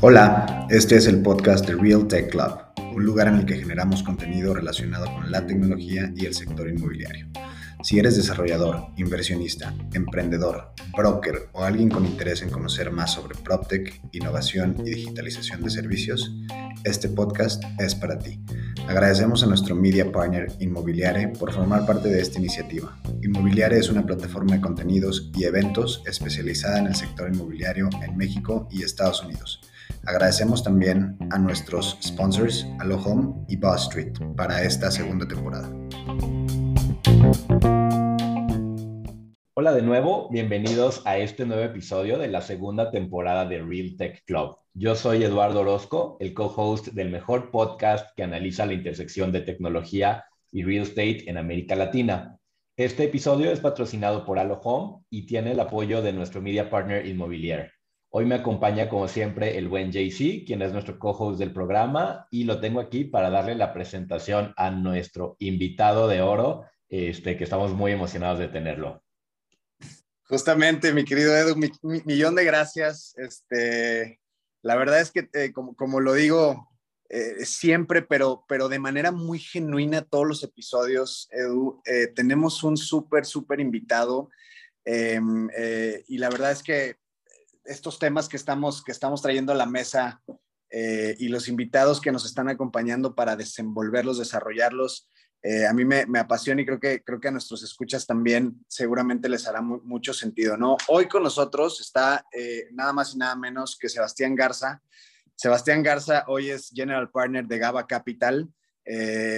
Hola, este es el podcast de Real Tech Club, un lugar en el que generamos contenido relacionado con la tecnología y el sector inmobiliario. Si eres desarrollador, inversionista, emprendedor, broker o alguien con interés en conocer más sobre PropTech, innovación y digitalización de servicios, este podcast es para ti. Agradecemos a nuestro media partner Inmobiliare por formar parte de esta iniciativa. Inmobiliare es una plataforma de contenidos y eventos especializada en el sector inmobiliario en México y Estados Unidos. Agradecemos también a nuestros sponsors, Home y Boss Street, para esta segunda temporada. Hola de nuevo, bienvenidos a este nuevo episodio de la segunda temporada de Real Tech Club. Yo soy Eduardo Orozco, el co-host del mejor podcast que analiza la intersección de tecnología y real estate en América Latina. Este episodio es patrocinado por Home y tiene el apoyo de nuestro media partner Inmobiliaire. Hoy me acompaña, como siempre, el buen JC, quien es nuestro co-host del programa, y lo tengo aquí para darle la presentación a nuestro invitado de oro, este, que estamos muy emocionados de tenerlo. Justamente, mi querido Edu, mi, millón de gracias. Este, la verdad es que, eh, como, como, lo digo eh, siempre, pero, pero de manera muy genuina, todos los episodios, Edu, eh, tenemos un súper, súper invitado. Y la verdad es que estos temas que estamos, que estamos trayendo a la mesa y los invitados que nos están acompañando para desenvolverlos, desarrollarlos, eh, a mí me, apasiona y creo que, creo que a nuestros escuchas también seguramente les hará mucho sentido, ¿no? Hoy con nosotros está eh, nada más y nada menos que Sebastián Garza. Sebastián Garza hoy es General Partner de GABA Capital.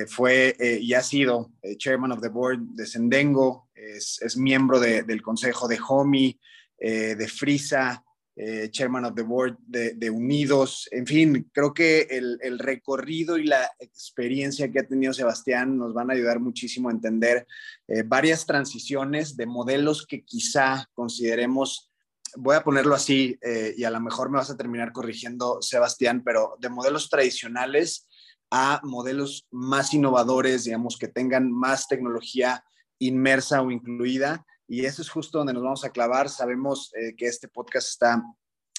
fue y ha sido Chairman of the Board de Sendengo, es, miembro de, del consejo de HOMI, de Frisa, eh, chairman of the board de, Unidos. En fin, creo que el, recorrido y la experiencia que ha tenido Sebastián nos van a ayudar muchísimo a entender eh, varias transiciones de modelos que quizá consideremos, voy a ponerlo así, eh, y a lo mejor me vas a terminar corrigiendo, Sebastián, pero de modelos tradicionales a modelos más innovadores, digamos, que tengan más tecnología inmersa o incluida y eso es justo donde nos vamos a clavar. Sabemos eh, que este podcast está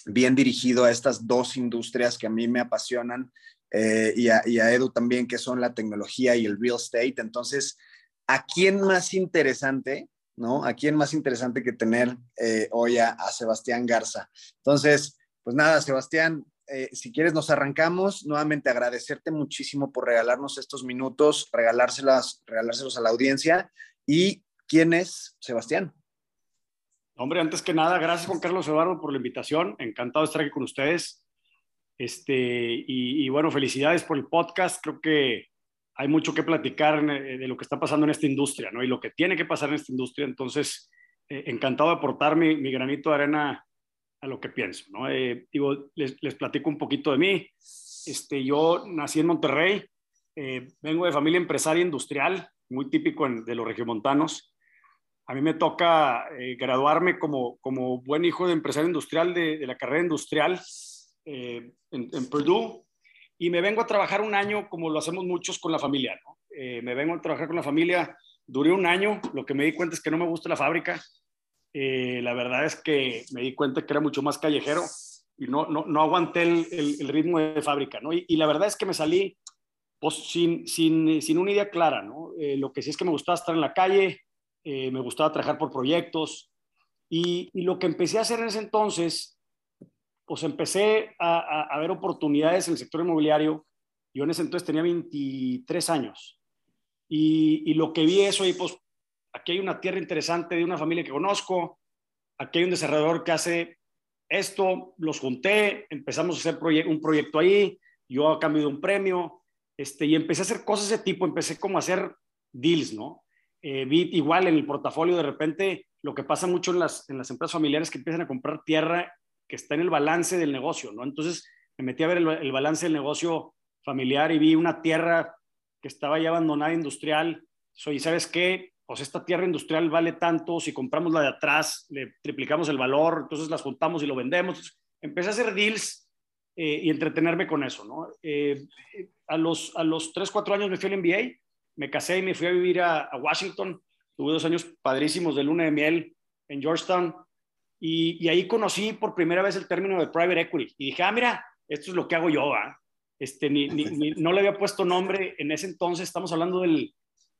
bien dirigido a estas dos industrias que a mí me apasionan eh, y, a, Edu también, que son la tecnología y el real estate. Entonces, ¿a quién más interesante, no? ¿A quién más interesante que tener eh, hoy a, Sebastián Garza? Entonces, pues nada, Sebastián, si quieres nos arrancamos. Nuevamente agradecerte muchísimo por regalarnos estos minutos, regalárselas, regalárselos a la audiencia y ¿Quién es Sebastián? Hombre, antes que nada, gracias Juan Carlos Eduardo por la invitación. Encantado de estar aquí con ustedes. Este, y, bueno, felicidades por el podcast. Creo que hay mucho que platicar de lo que está pasando en esta industria, ¿no? Y lo que tiene que pasar en esta industria. Entonces, eh, encantado de aportar mi, granito de arena a lo que pienso, ¿no? Eh, digo, les, platico un poquito de mí. Este, yo nací en Monterrey, eh, vengo de familia empresaria industrial, muy típico de los regiomontanos a mí me toca eh, graduarme como, como buen hijo de empresario industrial de, la carrera industrial eh, en, Purdue y me vengo a trabajar un año como lo hacemos muchos con la familia. ¿no? Eh, me vengo a trabajar con la familia, duré un año, lo que me di cuenta es que no me gusta la fábrica. la verdad es que me di cuenta que era mucho más callejero y no, no, no aguanté el, el, ritmo de fábrica. ¿no? Y, y, la verdad es que me salí pues, sin, sin, sin una idea clara. ¿no? lo que sí es que me gustaba estar en la calle, eh, me gustaba trabajar por proyectos y, lo que empecé a hacer en ese entonces, pues empecé a, ver oportunidades en el sector inmobiliario. Yo en ese entonces tenía 23 años y, lo que vi es, oye, pues aquí hay una tierra interesante de una familia que conozco, aquí hay un desarrollador que hace esto, los junté, empezamos a hacer un proyecto ahí, yo a cambio de un premio, este, y empecé a hacer cosas de ese tipo, empecé como a hacer deals, ¿no? Eh, vi igual en el portafolio de repente lo que pasa mucho en las, en las empresas familiares que empiezan a comprar tierra que está en el balance del negocio, ¿no? Entonces me metí a ver el, balance del negocio familiar y vi una tierra que estaba ya abandonada industrial. Soy, ¿sabes qué? Pues esta tierra industrial vale tanto, si compramos la de atrás, le triplicamos el valor, entonces las juntamos y lo vendemos. empecé a hacer deals eh, y entretenerme con eso, ¿no? Eh, a, los, a los 3, 4 años me fui al MBA me casé y me fui a vivir a, Washington. Tuve dos años padrísimos de luna de miel en Georgetown. Y, ahí conocí por primera vez el término de private equity. Y dije, ah, mira, esto es lo que hago yo. Este, ni, no le había puesto nombre en ese entonces, estamos hablando del,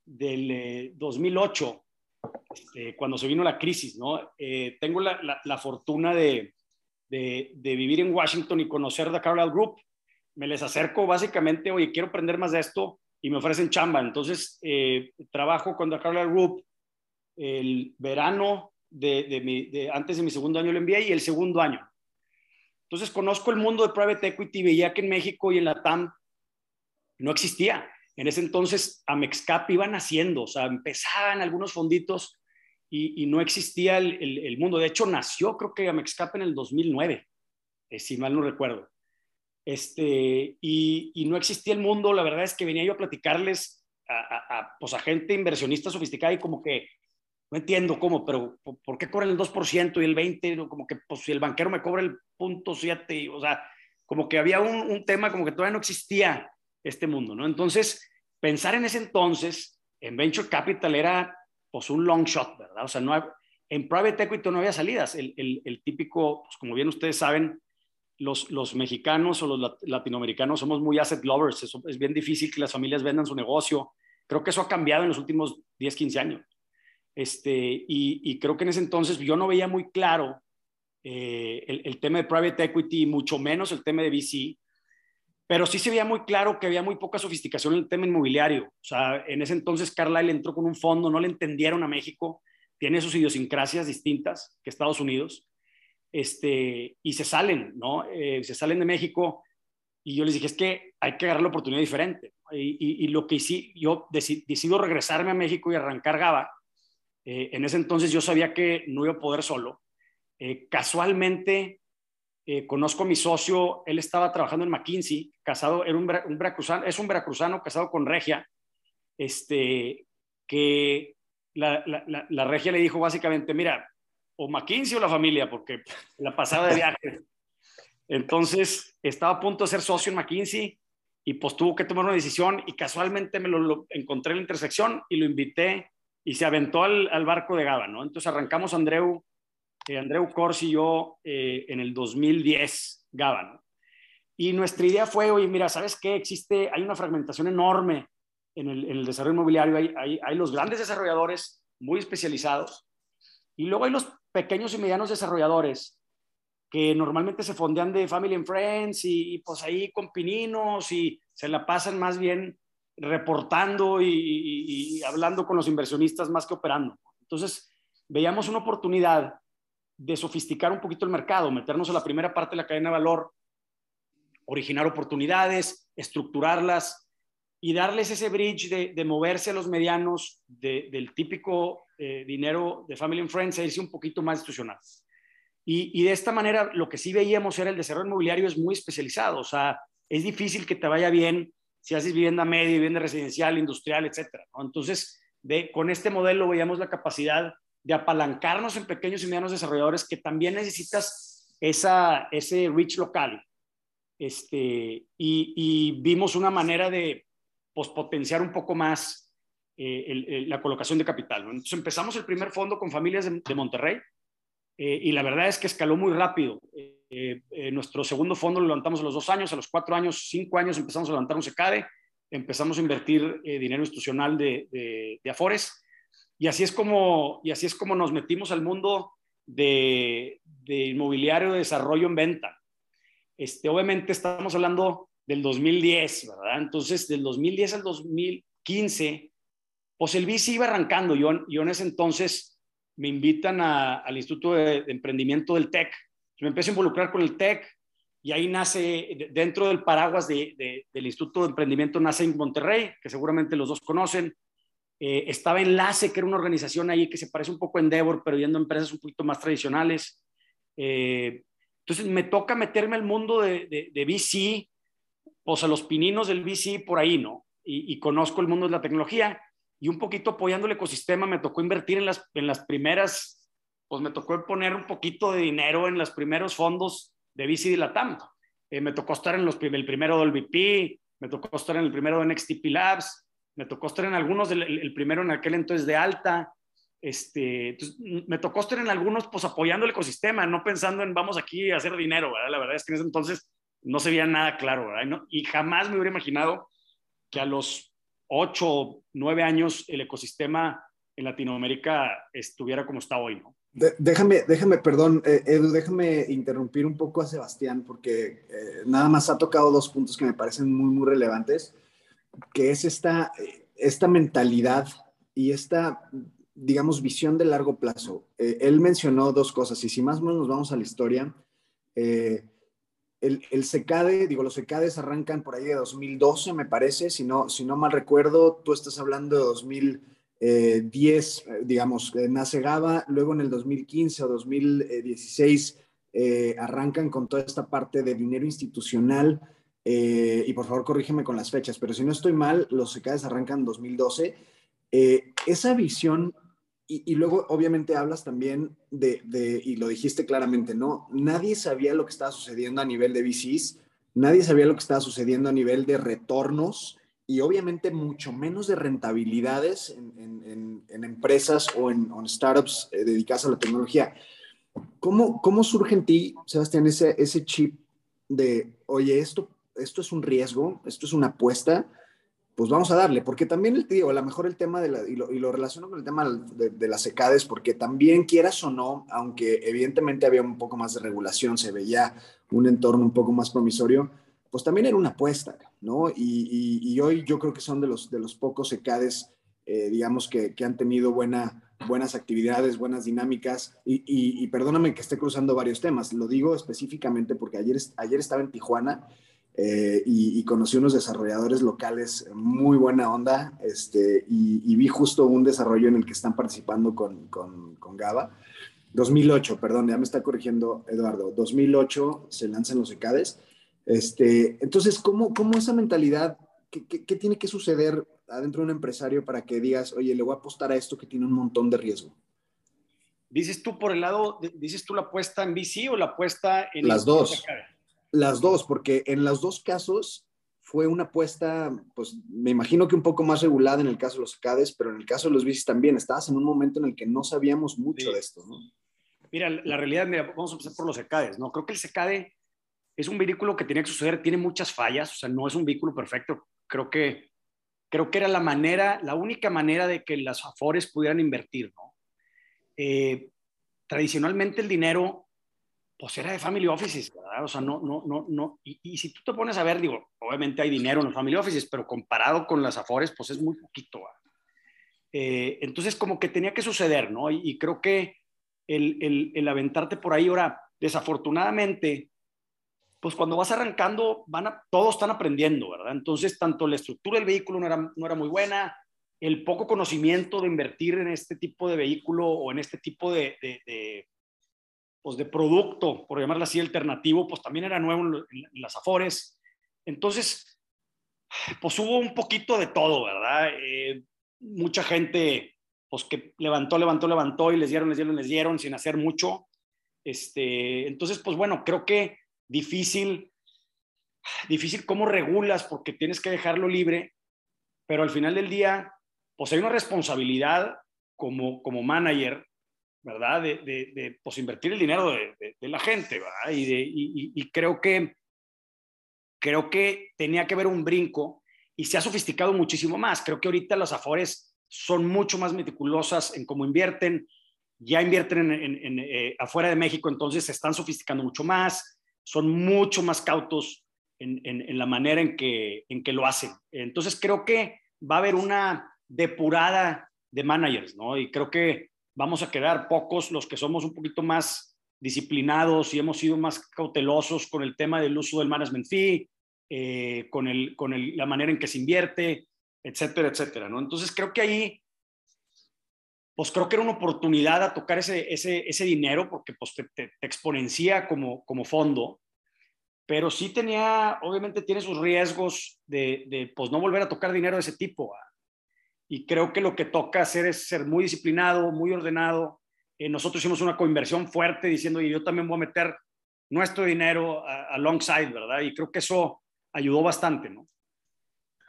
del 2008, eh, este, cuando se vino la crisis, ¿no? Eh, tengo la, la, fortuna de, de, de, vivir en Washington y conocer The Carlyle Group. Me les acerco básicamente, oye, quiero aprender más de esto y me ofrecen chamba. Entonces, eh, trabajo con The Carlyle Group el verano de, antes de mi segundo año lo envié y el segundo año. Entonces, conozco el mundo de private equity, veía que en México y en la TAM no existía. En ese entonces, Amexcap iba naciendo, o sea, empezaban algunos fonditos y, no existía el, mundo. De hecho, nació, creo que Amexcap en el 2009, eh, si mal no recuerdo. Este, y, no existía el mundo, la verdad es que venía yo a platicarles a, pues a gente inversionista sofisticada y como que no entiendo cómo, pero ¿por qué cobran el 2% y el 20%? Como que pues, si el banquero me cobra el punto 7, o sea, como que había un, un, tema como que todavía no existía este mundo, ¿no? Entonces, pensar en ese entonces en Venture Capital era pues un long shot, ¿verdad? O sea, no en Private Equity no había salidas. El, el, el típico, pues como bien ustedes saben, los, los mexicanos o los latinoamericanos somos muy asset lovers. Eso, es bien difícil que las familias vendan su negocio. Creo que eso ha cambiado en los últimos 10, 15 años. Este, y, y creo que en ese entonces yo no veía muy claro eh, el, el, tema de private equity, mucho menos el tema de VC, pero sí se veía muy claro que había muy poca sofisticación en el tema inmobiliario. O sea, en ese entonces Carlyle entró con un fondo, no le entendieron a México, tiene sus idiosincrasias distintas que Estados Unidos este, y se salen, ¿no? Eh, se salen de México y yo les dije, es que hay que agarrar la oportunidad diferente. Y, lo que hice, yo decido regresarme a México y arrancar Gaba. Eh, en ese entonces yo sabía que no iba a poder solo. Eh, casualmente conozco a mi socio, él estaba trabajando en McKinsey, casado, era un, veracruzano, es un veracruzano casado con Regia, este, que la, la Regia le dijo básicamente, mira, o McKinsey o la familia, porque la pasaba de viaje. Entonces, estaba a punto de ser socio en McKinsey y pues tuvo que tomar una decisión y casualmente me lo, encontré en la intersección y lo invité y se aventó al, barco de Gaba, ¿no? Entonces arrancamos Andreu, eh, Andreu Corsi y yo eh, en el 2010, Gaba, ¿no? Y nuestra idea fue, oye, mira, ¿sabes qué? Existe, hay una fragmentación enorme en el, en el desarrollo inmobiliario, hay, hay, hay los grandes desarrolladores muy especializados y luego hay los pequeños y medianos desarrolladores que normalmente se fondean de Family and Friends y, pues ahí con pininos y se la pasan más bien reportando y, hablando con los inversionistas más que operando. Entonces, veíamos una oportunidad de sofisticar un poquito el mercado, meternos a la primera parte de la cadena de valor, originar oportunidades, estructurarlas y darles ese bridge de, moverse a los medianos del típico eh, dinero de Family and Friends a irse un poquito más institucional. Y, de esta manera lo que sí veíamos era el desarrollo inmobiliario es muy especializado, o sea, es difícil que te vaya bien si haces vivienda media, vivienda residencial, industrial, etcétera. Entonces, de, con este modelo veíamos la capacidad de apalancarnos en pequeños y medianos desarrolladores que también necesitas esa, ese reach local. Este, y, vimos una manera de potenciar un poco más eh, la colocación de capital. Entonces empezamos el primer fondo con familias de, Monterrey eh, y la verdad es que escaló muy rápido. Eh, nuestro segundo fondo lo levantamos a los dos años, a los cuatro años, cinco años empezamos a levantar un SECADE, empezamos a invertir dinero institucional de, de, Afores y así, es como, y así es como nos metimos al mundo de, inmobiliario de desarrollo en venta. Este, obviamente estamos hablando del 2010, ¿verdad? Entonces, del 2010 al 2015 pues el bici iba arrancando. Yo, yo en ese entonces me invitan al Instituto de, Emprendimiento del TEC. Me empecé a involucrar con el TEC y ahí nace, dentro del paraguas del Instituto de Emprendimiento, nace en Monterrey, que seguramente los dos conocen. Eh, estaba Enlace, que era una organización ahí que se parece un poco a Endeavor, pero yendo a empresas un poquito más tradicionales. Eh, entonces me toca meterme al mundo de, de, de VC, pues a los pininos del VC por ahí, ¿no? Y, conozco el mundo de la tecnología y un poquito apoyando el ecosistema, me tocó invertir en las, en las primeras, pues me tocó poner un poquito de dinero en los primeros fondos de VC de Latam. Eh, me tocó estar en el primero del VP, me tocó estar en el primero de NXTP Labs, me tocó estar en algunos, el, primero en aquel entonces de Alta, Este, me tocó estar en algunos, pues apoyando el ecosistema, no pensando en vamos aquí a hacer dinero, ¿verdad? La verdad es que en ese entonces no se veía nada claro, ¿verdad? Y jamás me hubiera imaginado que a los 8, 9 años el ecosistema en Latinoamérica estuviera como está hoy, ¿no? déjame, déjame, perdón, eh, Edu, déjame interrumpir un poco a Sebastián porque eh, nada más ha tocado dos puntos que me parecen muy, muy relevantes, que es esta, esta mentalidad y esta, digamos, visión de largo plazo. Eh, él mencionó dos cosas y si más o menos nos vamos a la historia, el, el SECADE, digo, los SECADES arrancan por ahí de 2012, me parece, si no, si no mal recuerdo, tú estás hablando de 2000 10, eh, digamos, nace GABA, luego en el 2015 o 2016 eh, arrancan con toda esta parte de dinero institucional, eh, y por favor corrígeme con las fechas, pero si no estoy mal, los SECADES arrancan en 2012. esa visión, y, luego obviamente hablas también de, de, y lo dijiste claramente, ¿no? Nadie sabía lo que estaba sucediendo a nivel de VCs, nadie sabía lo que estaba sucediendo a nivel de retornos y obviamente mucho menos de rentabilidades en, empresas o en, startups eh, dedicadas a la tecnología. ¿Cómo, ¿Cómo surge en ti, Sebastián, ese, ese chip de, oye, esto, esto es un riesgo, esto es una apuesta, pues vamos a darle? Porque también, el, digo, a lo mejor el tema de la, y lo, y relaciono con el tema de, las secades, porque también quieras o no, aunque evidentemente había un poco más de regulación, se veía un entorno un poco más promisorio, pues también era una apuesta, ¿no? Y, hoy yo creo que son de los, de los pocos ECADES, eh, digamos, que, han tenido buena, buenas actividades, buenas dinámicas. Y, perdóname que esté cruzando varios temas, lo digo específicamente porque ayer, ayer estaba en Tijuana eh, y, conocí unos desarrolladores locales muy buena onda este, y, vi justo un desarrollo en el que están participando con, con, con GABA. 2008, perdón, ya me está corrigiendo Eduardo. 2008 se lanzan los ECADES este, entonces, ¿cómo, cómo esa mentalidad, qué, qué, tiene que suceder adentro de un empresario para que digas, oye, le voy a apostar a esto que tiene un montón de riesgo? ¿Dices tú por el lado, dices tú la apuesta en VC o la apuesta en... Las dos. Las dos, porque en los dos casos fue una apuesta, pues me imagino que un poco más regulada en el caso de los CADES, pero en el caso de los VCs también. Estabas en un momento en el que no sabíamos mucho de esto, ¿no? Mira, la realidad, mira, vamos a empezar por los CADES, ¿no? Creo que el SECADE es un vehículo que tenía que suceder, tiene muchas fallas, o sea, no es un vehículo perfecto. Creo que, creo que era la manera, la única manera de que las Afores pudieran invertir, ¿no? Eh, tradicionalmente el dinero, pues era de family offices, ¿verdad? O sea, no, no, no, no. Y, si tú te pones a ver, digo, obviamente hay dinero en los family offices, pero comparado con las Afores, pues es muy poquito. Eh, entonces, como que tenía que suceder, ¿no? Y, creo que el, el, el aventarte por ahí, ahora, desafortunadamente, pues cuando vas arrancando, van a, todos están aprendiendo, ¿verdad? Entonces, tanto la estructura del vehículo no era, no era muy buena, el poco conocimiento de invertir en este tipo de vehículo o en este tipo de, de, pues de producto, por llamarlo así, alternativo, pues también era nuevo en, las Afores. Entonces, pues hubo un poquito de todo, ¿verdad? Eh, mucha gente, pues que levantó, levantó, levantó y les dieron, les dieron, les dieron sin hacer mucho. Este, entonces, pues bueno, creo que difícil, difícil cómo regulas porque tienes que dejarlo libre, pero al final del día, pues hay una responsabilidad como, como manager, ¿verdad? De, de, pues invertir el dinero de, la gente, ¿verdad? Y, y, creo que creo que tenía que haber un brinco y se ha sofisticado muchísimo más. Creo que ahorita las Afores son mucho más meticulosas en cómo invierten, ya invierten en, eh, afuera de México, entonces se están sofisticando mucho más son mucho más cautos en, la manera en que, en que lo hacen. Entonces creo que va a haber una depurada de managers, ¿no? Y creo que vamos a quedar pocos los que somos un poquito más disciplinados y hemos sido más cautelosos con el tema del uso del management fee, eh, con, el, con la manera en que se invierte, etcétera, etcétera, ¿no? Entonces creo que ahí pues creo que era una oportunidad a tocar ese, ese, ese dinero porque pues te, exponencia como, como fondo, pero sí tenía, obviamente tiene sus riesgos de, de pues no volver a tocar dinero de ese tipo. Y creo que lo que toca hacer es ser muy disciplinado, muy ordenado. Eh, nosotros hicimos una coinversión fuerte diciendo, y yo también voy a meter nuestro dinero alongside, ¿verdad? Y creo que eso ayudó bastante, ¿no?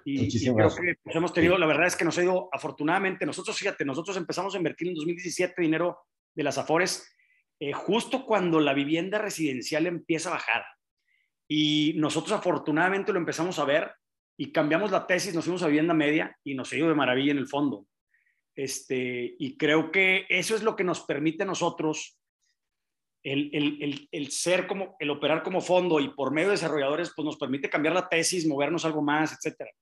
Y, creo que pues, hemos tenido, la verdad es que nos ha ido, afortunadamente, nosotros, fíjate, nosotros empezamos a invertir en 2017 dinero de las Afores, eh, justo cuando la vivienda residencial empieza a bajar. Y nosotros afortunadamente lo empezamos a ver y cambiamos la tesis, nos fuimos a vivienda media y nos ha de maravilla en el fondo. Este, y creo que eso es lo que nos permite a nosotros el, el, el, ser como, el operar como fondo y por medio de desarrolladores, pues nos permite cambiar la tesis, movernos algo más, etcétera.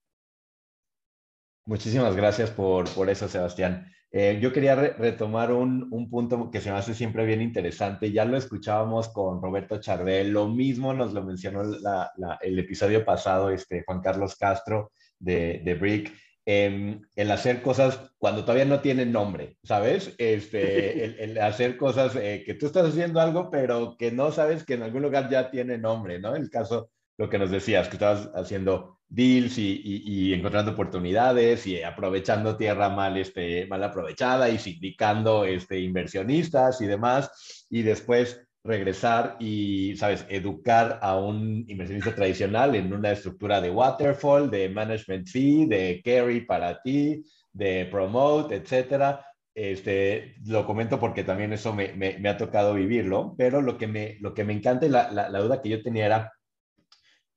Muchísimas gracias por, por eso, Sebastián. Eh, yo quería retomar un, un, punto que se me hace siempre bien interesante. Ya lo escuchábamos con Roberto Charbel, lo mismo nos lo mencionó la, el episodio pasado este, Juan Carlos Castro de, de Brick. Em, el hacer cosas cuando todavía no tienen nombre, ¿sabes? Este, el, hacer cosas eh, que tú estás haciendo algo, pero que no sabes que en algún lugar ya tiene nombre, ¿no? El caso, lo que nos decías, que estabas haciendo deals y, y, encontrando oportunidades y aprovechando tierra mal, este, mal aprovechada y sindicando este, inversionistas y demás, y después regresar y, sabes, educar a un inversionista tradicional en una estructura de waterfall, de management fee, de carry para ti, de promote, etcétera. Este, lo comento porque también eso me, me, ha tocado vivirlo, pero lo que me, lo que me encanta y la, la, duda que yo tenía era,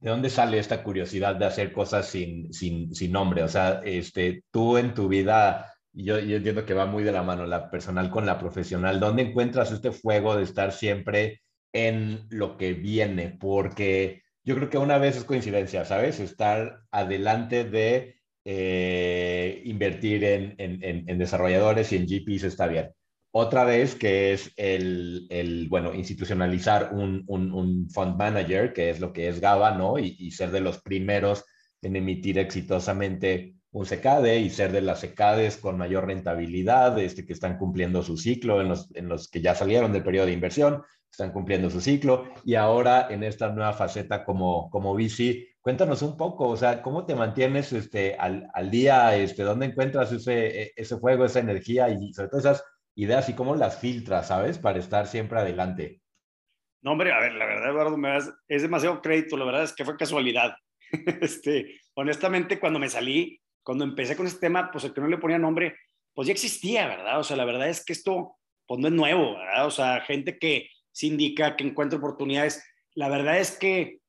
¿de dónde sale esta curiosidad de hacer cosas sin, sin, sin nombre? O sea, este, tú en tu vida yo, yo, entiendo que va muy de la mano la personal con la profesional. ¿Dónde encuentras este fuego de estar siempre en lo que viene? Porque yo creo que una vez es coincidencia, ¿sabes? Estar adelante de eh, invertir en, en, en, desarrolladores y en GPs está bien. Otra vez que es el, el bueno, institucionalizar un, un, un, fund manager, que es lo que es GABA, ¿no? Y, y ser de los primeros en emitir exitosamente un secade y ser de las secades con mayor rentabilidad, este, que están cumpliendo su ciclo, en los, en los que ya salieron del periodo de inversión, están cumpliendo su ciclo, y ahora en esta nueva faceta como, como VC, cuéntanos un poco, o sea, ¿cómo te mantienes este, al, al día? Este, ¿Dónde encuentras ese, e, ese fuego, esa energía y sobre todo esas ideas y cómo las filtras, ¿sabes? Para estar siempre adelante. No, hombre, a ver, la verdad, Eduardo, es demasiado crédito, la verdad es que fue casualidad. este, honestamente, cuando me salí, cuando empecé con este tema, pues el que no le ponía nombre, pues ya existía, ¿verdad? O sea, la verdad es que esto, pues no es nuevo, ¿verdad? O sea, gente que sindica, que encuentra oportunidades. La verdad es que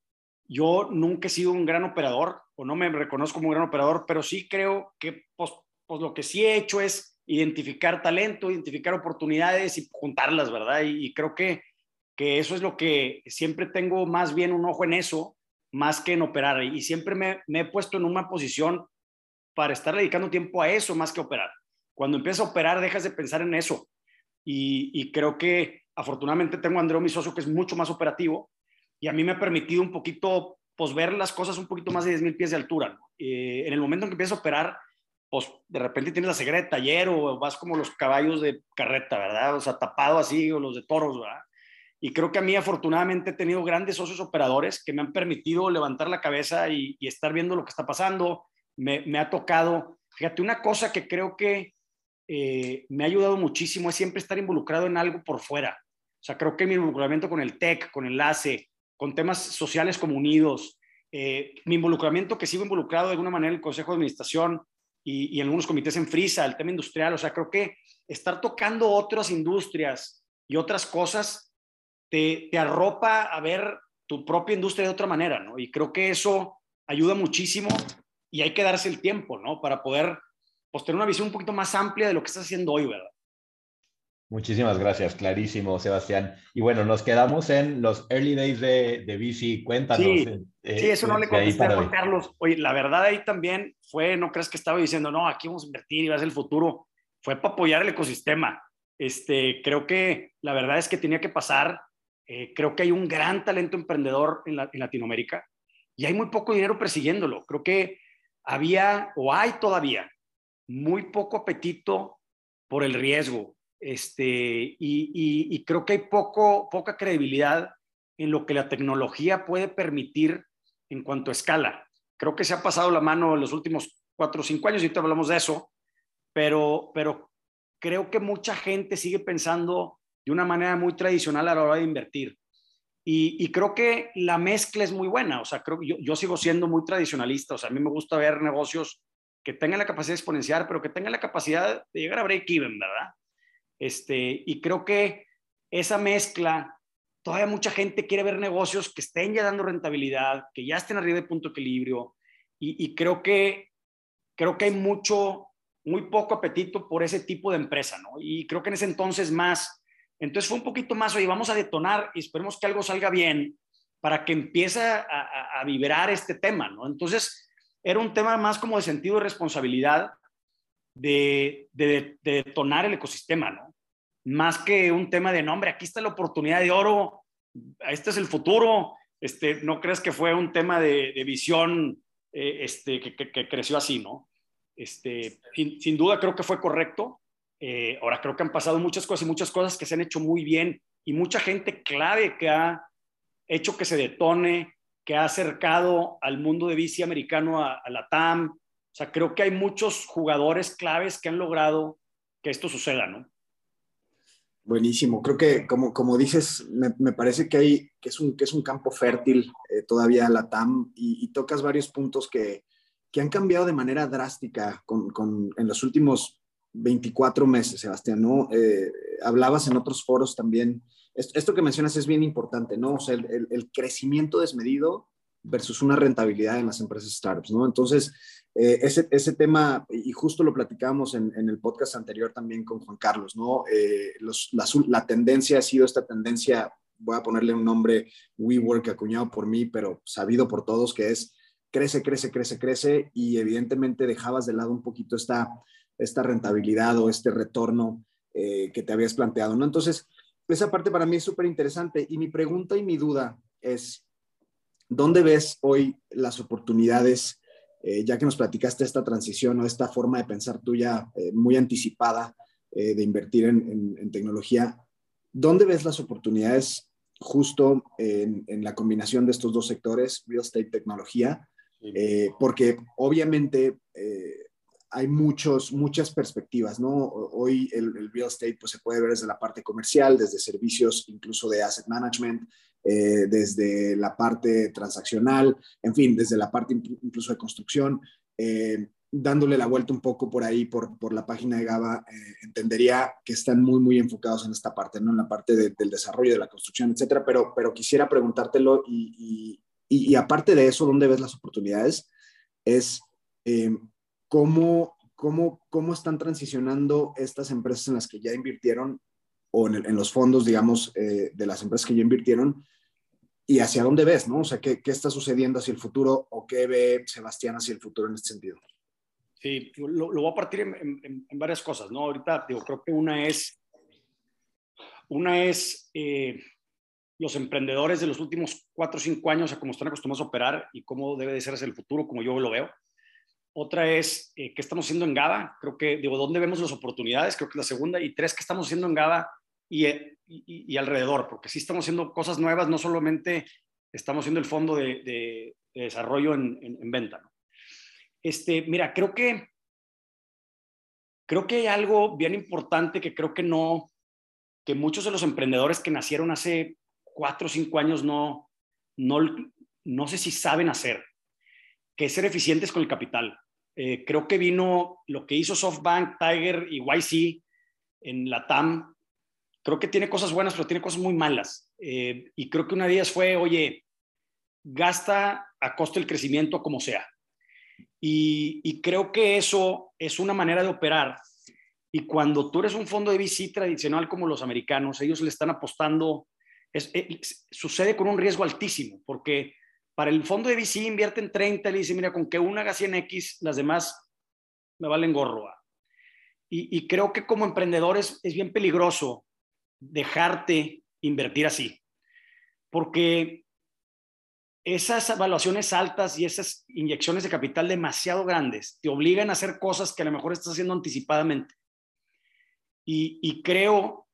yo nunca he sido un gran operador, o no me reconozco como un gran operador, pero sí creo que, pues, pues lo que sí he hecho es identificar talento, identificar oportunidades y juntarlas, ¿verdad? Y, creo que, que eso es lo que siempre tengo más bien un ojo en eso, más que en operar. Y siempre me, me he puesto en una posición para estar dedicando tiempo a eso más que operar. Cuando empiezas a operar, dejas de pensar en eso. Y, creo que afortunadamente tengo a Andreo, mi socio, que es mucho más operativo y a mí me ha permitido un poquito, pues ver las cosas un poquito más de 10.000 pies de altura. Eh, en el momento en que empiezas a operar, pues de repente tienes la ceguera de taller o vas como los caballos de carreta, ¿verdad? O sea, tapado así, o los de toros, ¿verdad? Y creo que a mí afortunadamente he tenido grandes socios operadores que me han permitido levantar la cabeza y estar viendo lo que está pasando, me, ha tocado, fíjate, una cosa que creo que eh, me ha ayudado muchísimo es siempre estar involucrado en algo por fuera. O sea, creo que mi involucramiento con el TEC, con Enlace, con temas sociales como Unidos, eh, mi involucramiento que sigo involucrado de alguna manera en el Consejo de Administración y, en algunos comités en Frisa, el tema industrial, o sea, creo que estar tocando otras industrias y otras cosas te, te arropa a ver tu propia industria de otra manera, ¿no? Y creo que eso ayuda muchísimo y hay que darse el tiempo, ¿no? Para poder pues, tener una visión un poquito más amplia de lo que estás haciendo hoy, ¿verdad? Muchísimas gracias, clarísimo, Sebastián. Y bueno, nos quedamos en los early days de, de bici. Cuéntanos. Sí, eh, sí eso no le contesté a Juan Carlos. Oye, la verdad ahí también fue, no crees que estaba diciendo, no, aquí vamos a invertir y va a ser el futuro. Fue para apoyar el ecosistema. Este, creo que la verdad es que tenía que pasar. Eh, creo que hay un gran talento emprendedor en, en Latinoamérica y hay muy poco dinero persiguiéndolo. Creo que había o hay todavía muy poco apetito por el riesgo. Este, y, creo que hay poco, poca credibilidad en lo que la tecnología puede permitir en cuanto a escala. Creo que se ha pasado la mano en los últimos cuatro o cinco años, y ahorita hablamos de eso, pero, creo que mucha gente sigue pensando de una manera muy tradicional a la hora de invertir. Y, creo que la mezcla es muy buena, o sea, creo yo, yo, sigo siendo muy tradicionalista, o sea, a mí me gusta ver negocios que tengan la capacidad de exponenciar, pero que tengan la capacidad de llegar a break-even, ¿verdad? Este, y creo que esa mezcla, todavía mucha gente quiere ver negocios que estén ya dando rentabilidad, que ya estén arriba de punto de equilibrio, y, y creo que creo que hay mucho, muy poco apetito por ese tipo de empresa, ¿no? Y creo que en ese entonces más, entonces fue un poquito más, oye, vamos a detonar y esperemos que algo salga bien para que empiece a, vibrar este tema, ¿no? Entonces, era un tema más como de sentido de responsabilidad de, detonar el ecosistema, ¿no? Más que un tema de, nombre, aquí está la oportunidad de oro, este es el futuro, este, no crees que fue un tema de, visión eh, este, que, creció así, ¿no? Este, sin, duda creo que fue correcto, eh, ahora creo que han pasado muchas cosas y muchas cosas que se han hecho muy bien y mucha gente clave que ha hecho que se detone, que ha acercado al mundo de bici americano a, la TAM. O sea, creo que hay muchos jugadores claves que han logrado que esto suceda, ¿no? Buenísimo. Creo que, como, como dices, me, parece que, hay, que, es un, que es un campo fértil eh, todavía la TAM y, tocas varios puntos que, que, han cambiado de manera drástica con, con, en los últimos 24 meses, Sebastián, ¿no? Eh, hablabas en otros foros también, esto, que mencionas es bien importante, ¿no? O sea, el, crecimiento desmedido versus una rentabilidad en las empresas startups, ¿no? Entonces, eh, ese, ese, tema, y justo lo platicábamos en, en, el podcast anterior también con Juan Carlos, ¿no? Eh, la, tendencia ha sido esta tendencia, voy a ponerle un nombre WeWork acuñado por mí, pero sabido por todos, que es crece, crece, crece, crece, y evidentemente dejabas de lado un poquito esta esta rentabilidad o este retorno eh, que te habías planteado, ¿no? Entonces, esa parte para mí es súper interesante y mi pregunta y mi duda es, ¿dónde ves hoy las oportunidades, eh, ya que nos platicaste esta transición o esta forma de pensar tuya eh, muy anticipada de invertir en, tecnología, ¿dónde ves las oportunidades justo en, en, la combinación de estos dos sectores, real estate, tecnología? porque obviamente hay muchos, muchas perspectivas, ¿no? Hoy el, real estate pues, se puede ver desde la parte comercial, desde servicios incluso de asset management, eh, desde la parte transaccional, en fin, desde la parte incluso de construcción. Eh, dándole la vuelta un poco por ahí, por, por la página de GABA, eh, entendería que están muy, muy enfocados en esta parte, ¿no? En la parte del desarrollo, de la construcción, etcétera, pero, pero quisiera preguntártelo y, y, y, aparte de eso, ¿dónde ves las oportunidades? Es cómo, cómo, cómo están transicionando estas empresas en las que ya invirtieron o en, los fondos, digamos, eh, de las empresas que ya invirtieron y hacia dónde ves, ¿no? O sea, ¿qué, ¿qué, está sucediendo hacia el futuro o qué ve Sebastián hacia el futuro en este sentido? Sí, lo, lo voy a partir en, en, varias cosas, ¿no? Ahorita digo, creo que una es, una es eh, los emprendedores de los últimos cuatro o cinco años a cómo están acostumbrados a operar y cómo debe de ser hacia el futuro, como yo lo veo. Otra es, eh, ¿qué estamos haciendo en GABA? Creo que, digo, ¿dónde vemos las oportunidades? Creo que es la segunda. Y tres, ¿qué estamos haciendo en GABA eh, y, alrededor? Porque sí estamos haciendo cosas nuevas, no solamente estamos haciendo el fondo de, desarrollo en, en, venta. Este, mira, creo que, creo que hay algo bien importante que creo que no, que muchos de los emprendedores que nacieron hace cuatro o cinco años no, no, no sé si saben hacer, que es ser eficientes con el capital. Eh, creo que vino lo que hizo SoftBank, Tiger y YC en la TAM. Creo que tiene cosas buenas, pero tiene cosas muy malas. Eh, y creo que una de ellas fue, oye, gasta a costo del crecimiento como sea. Y, creo que eso es una manera de operar. Y cuando tú eres un fondo de VC tradicional como los americanos, ellos le están apostando, eh, sucede con un riesgo altísimo, porque para el fondo de VC invierte en 30 y le dice, mira, con que una haga 100X, las demás me valen gorro. Y, creo que como emprendedores es bien peligroso dejarte invertir así, porque esas evaluaciones altas y esas inyecciones de capital demasiado grandes te obligan a hacer cosas que a lo mejor estás haciendo anticipadamente. Y, y creo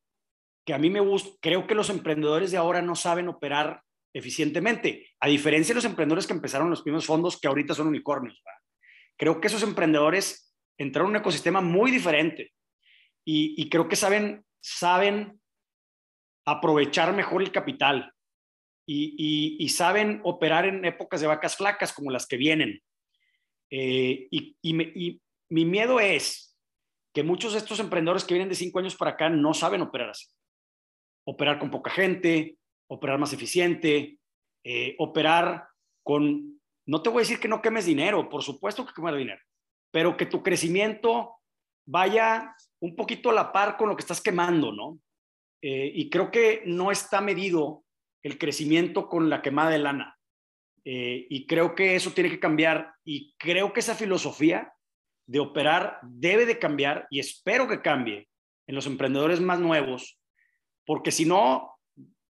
que a mí me gusta, creo que los emprendedores de ahora no saben operar eficientemente, a diferencia de los emprendedores que empezaron los primeros fondos que ahorita son unicornios. Creo que esos emprendedores entraron en un ecosistema muy diferente y, creo que saben, saben aprovechar mejor el capital y, saben operar en épocas de vacas flacas como las que vienen. Eh, y, mi miedo es que muchos de estos emprendedores que vienen de cinco años para acá no saben operar así. Operar con poca gente, operar más eficiente, eh, operar con, no te voy a decir que no quemes dinero, por supuesto que quemar dinero, pero que tu crecimiento vaya un poquito a la par con lo que estás quemando, ¿no? Eh, y creo que no está medido el crecimiento con la quemada de lana. Eh, y creo que eso tiene que cambiar y creo que esa filosofía de operar debe de cambiar y espero que cambie en los emprendedores más nuevos, porque si no,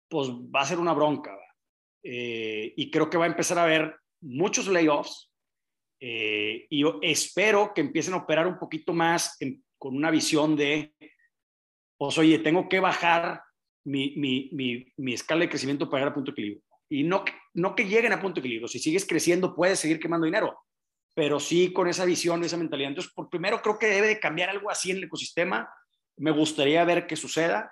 pues va a ser una bronca. Eh, y creo que va a empezar a haber muchos layoffs y espero que empiecen a operar un poquito más con una visión de, pues oye, tengo que bajar mi, mi, mi, mi, escala de crecimiento para llegar a punto de equilibrio. Y no, no que lleguen a punto de equilibrio. Si sigues creciendo, puedes seguir quemando dinero, pero sí con esa visión, esa mentalidad. Entonces, por primero, creo que debe de cambiar algo así en el ecosistema. Me gustaría ver que suceda.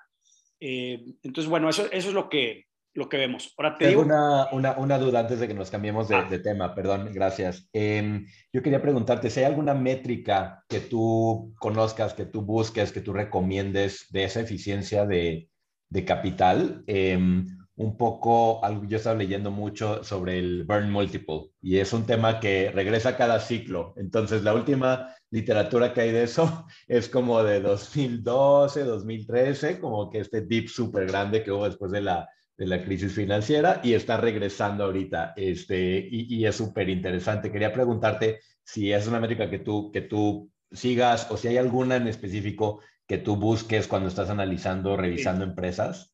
Eh, entonces, bueno, eso, eso es lo que, lo que vemos. Ahora te Tengo una, una, una, duda antes de que nos cambiemos de, ah. de tema, perdón, gracias. Em, yo quería preguntarte si hay alguna métrica que tú conozcas, que tú busques, que tú recomiendes de esa eficiencia de, de capital. Em, un poco, yo estaba leyendo mucho sobre el burn multiple y es un tema que regresa cada ciclo. Entonces, la última literatura que hay de eso es como de 2012, 2013, como que este dip súper grande que hubo después de la, de la crisis financiera y está regresando ahorita. Este, y, y es súper interesante. Quería preguntarte si es una métrica que tú, que tú sigas o si hay alguna en específico que tú busques cuando estás analizando, revisando empresas?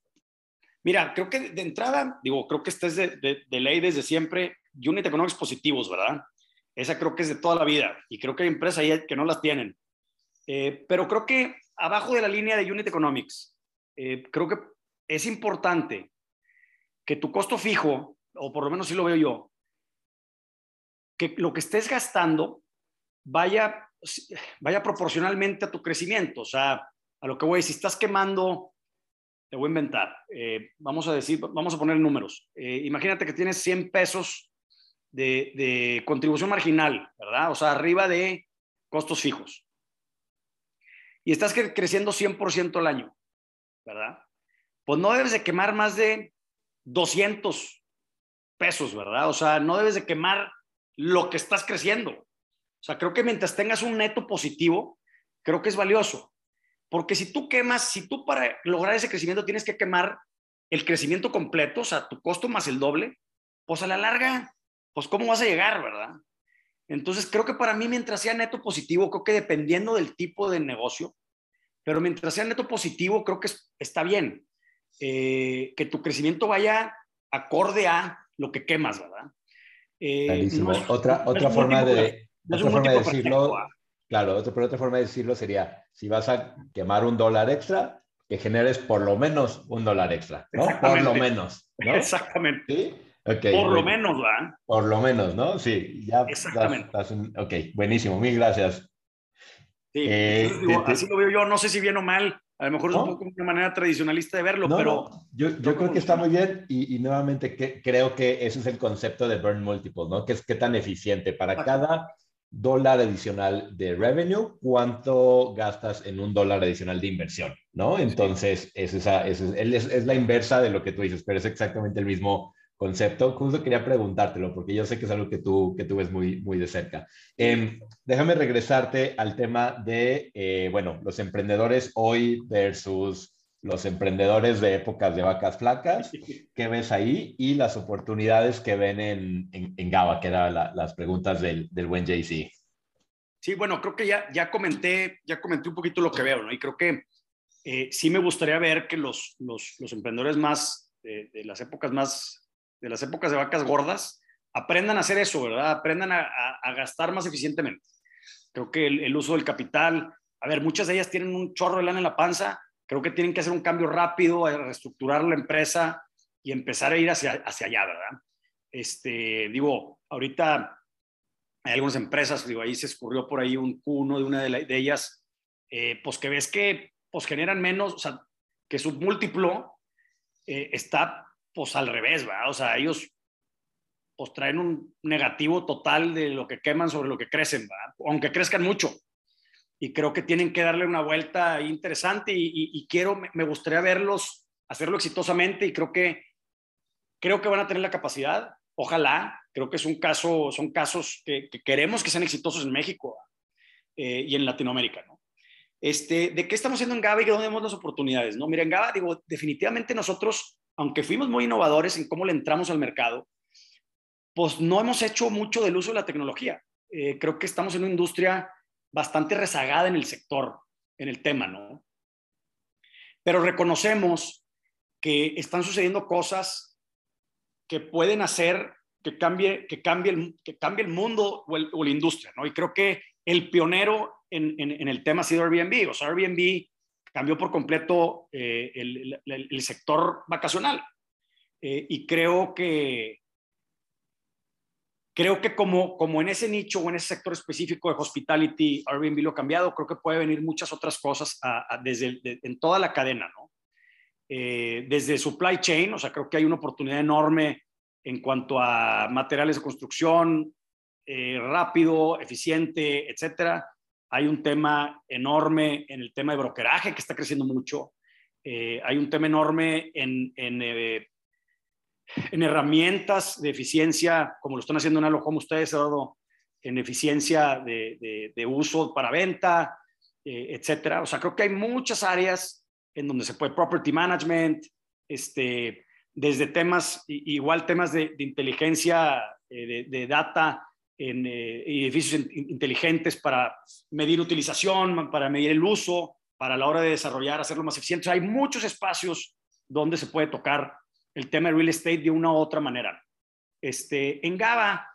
Mira, creo que de entrada, digo, creo que este es de, de, ley desde siempre, unit economics positivos, ¿verdad? Esa creo que es de toda la vida y creo que hay empresas ahí que no las tienen. Eh, pero creo que abajo de la línea de unit economics, eh, creo que es importante que tu costo fijo, o por lo menos sí lo veo yo, que lo que estés gastando vaya vaya proporcionalmente a tu crecimiento. O sea, a lo que voy, si estás quemando, te voy a inventar, eh, vamos a decir, vamos a poner números. Eh, imagínate que tienes 100 pesos de, contribución marginal, ¿verdad? O sea, arriba de costos fijos. Y estás creciendo 100% al año, ¿verdad? Pues no debes de quemar más de 200 pesos, ¿verdad? O sea, no debes de quemar lo que estás creciendo. O sea, creo que mientras tengas un neto positivo, creo que es valioso. Porque si tú quemas, si tú para lograr ese crecimiento tienes que quemar el crecimiento completo, o sea, tu costo más el doble, pues a la larga, pues cómo vas a llegar, ¿verdad? Entonces, creo que para mí, mientras sea neto positivo, creo que dependiendo del tipo de negocio, pero mientras sea neto positivo, creo que está bien. Eh, que tu crecimiento vaya acorde a lo que quemas, ¿verdad? Eh, otra otra forma de, otra forma de decirlo, claro, otra, pero otra forma de decirlo sería, si vas a quemar un dólar extra, que generes por lo menos un dólar extra, ¿no? Por lo menos, ¿no? Exactamente. ¿Sí? Okay, por lo menos, ¿verdad? Por lo menos, ¿no? Sí, ya. Exactamente. ok, buenísimo, mil gracias. Sí, eh, así lo veo yo, no sé si bien o mal, a lo mejor es un poco una manera tradicionalista de verlo, pero... Yo, yo creo que está muy bien y, y nuevamente que, creo que ese es el concepto de burn multiple, ¿no? Que es qué tan eficiente para cada dólar adicional de revenue, cuánto gastas en un dólar adicional de inversión, ¿no? Entonces, es, esa, es, es, la inversa de lo que tú dices, pero es exactamente el mismo concepto. Justo quería preguntártelo, porque yo sé que es algo que tú, que tú ves muy, muy de cerca. Em, déjame regresarte al tema de, eh, bueno, los emprendedores hoy versus los emprendedores de épocas de vacas flacas, ¿qué ves ahí? Y las oportunidades que ven en, en, GABA, que eran las preguntas del, del buen JC. Sí, bueno, creo que ya, ya, comenté, ya comenté un poquito lo que veo, ¿no? Y creo que eh, sí me gustaría ver que los, los, los emprendedores más, de, las épocas más, de las épocas de vacas gordas, aprendan a hacer eso, ¿verdad? Aprendan a, gastar más eficientemente. Creo que el, uso del capital, a ver, muchas de ellas tienen un chorro de lana en la panza, Creo que tienen que hacer un cambio rápido, a reestructurar la empresa y empezar a ir hacia, hacia allá, ¿verdad? Este, digo, ahorita hay algunas empresas, digo, ahí se escurrió por ahí un Q1 de una de, ellas, eh, pues que ves que pues generan menos, o sea, que su múltiplo eh, está pues al revés, ¿verdad? O sea, ellos pues traen un negativo total de lo que queman sobre lo que crecen, ¿verdad? aunque crezcan mucho. Y creo que tienen que darle una vuelta interesante y, quiero, me gustaría verlos hacerlo exitosamente y creo que, creo que van a tener la capacidad. Ojalá, creo que es un caso, son casos que, queremos que sean exitosos en México eh, y en Latinoamérica, ¿no? Este, ¿De qué estamos haciendo en GABA y dónde vemos las oportunidades? ¿no? Miren, en GABA, digo, definitivamente nosotros, aunque fuimos muy innovadores en cómo le entramos al mercado, pues no hemos hecho mucho del uso de la tecnología. Eh, creo que estamos en una industria bastante rezagada en el sector, en el tema, ¿no? Pero reconocemos que están sucediendo cosas que pueden hacer que cambie, que cambie, el, mundo o, la industria, ¿no? Y creo que el pionero en, en, el tema ha sido Airbnb. O sea, Airbnb cambió por completo eh, el, el, sector vacacional. Eh, y creo que, creo que como, como en ese nicho o en ese sector específico de hospitality, Airbnb lo ha cambiado, creo que puede venir muchas otras cosas desde en toda la cadena, ¿no? Eh, desde supply chain, o sea, creo que hay una oportunidad enorme en cuanto a materiales de construcción, eh, rápido, eficiente, etcétera. Hay un tema enorme en el tema de brokeraje que está creciendo mucho. Eh, hay un tema enorme en, en, eh, en, herramientas de eficiencia, como lo están haciendo en Alo como ustedes, dado en eficiencia de, de, de, uso para venta, etcétera. O sea, creo que hay muchas áreas en donde se puede property management, este, desde temas, igual temas de, inteligencia, de, de, data, en eh, edificios inteligentes para medir utilización, para medir el uso, para la hora de desarrollar, hacerlo más eficiente. hay muchos espacios donde se puede tocar el tema de real estate de una u otra manera. Este, en GABA,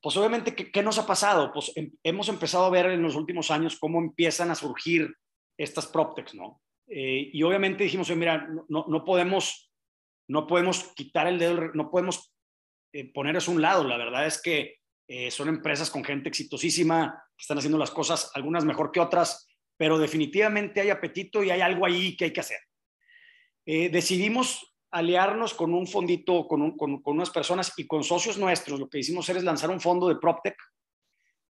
pues obviamente, ¿qué, nos ha pasado? Pues em, hemos empezado a ver en los últimos años cómo empiezan a surgir estas PropTechs, ¿no? Eh, y obviamente dijimos, mira, no, no, podemos, no podemos quitar el dedo, no podemos eh, poner eso a un lado. La verdad es que eh, son empresas con gente exitosísima, están haciendo las cosas, algunas mejor que otras, pero definitivamente hay apetito y hay algo ahí que hay que hacer. Eh, decidimos aliarnos con un fondito, con, con, unas personas y con socios nuestros. Lo que hicimos es lanzar un fondo de PropTech.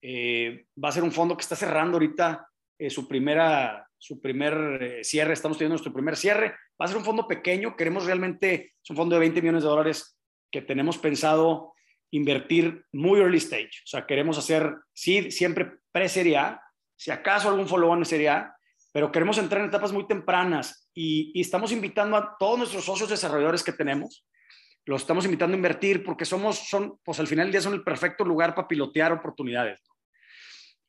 Eh, va a ser un fondo que está cerrando ahorita su, primera, su primer cierre. Estamos teniendo nuestro primer cierre. Va a ser un fondo pequeño. Queremos realmente, es un fondo de 20 millones de dólares que tenemos pensado invertir muy early stage. O sea, queremos hacer, sí, siempre pre-serie A, si acaso algún follow-on serie A, pero queremos entrar en etapas muy tempranas y, estamos invitando a todos nuestros socios desarrolladores que tenemos, los estamos invitando a invertir porque somos, son, pues al final del día son el perfecto lugar para pilotear oportunidades.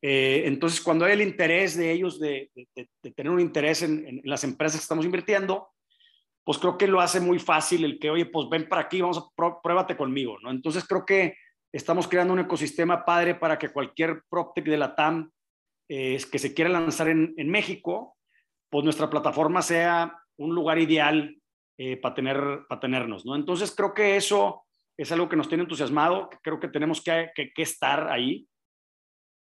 Eh, entonces, cuando hay el interés de ellos de, tener un interés en, en, las empresas que estamos invirtiendo, pues creo que lo hace muy fácil el que, oye, pues ven para aquí, vamos a pruébate conmigo, ¿no? Entonces creo que estamos creando un ecosistema padre para que cualquier PropTech de la TAM eh, que se quiera lanzar en, en, México, pues nuestra plataforma sea un lugar ideal eh, para, tener, para tenernos, ¿no? Entonces creo que eso es algo que nos tiene entusiasmado, que creo que tenemos que, que, estar ahí.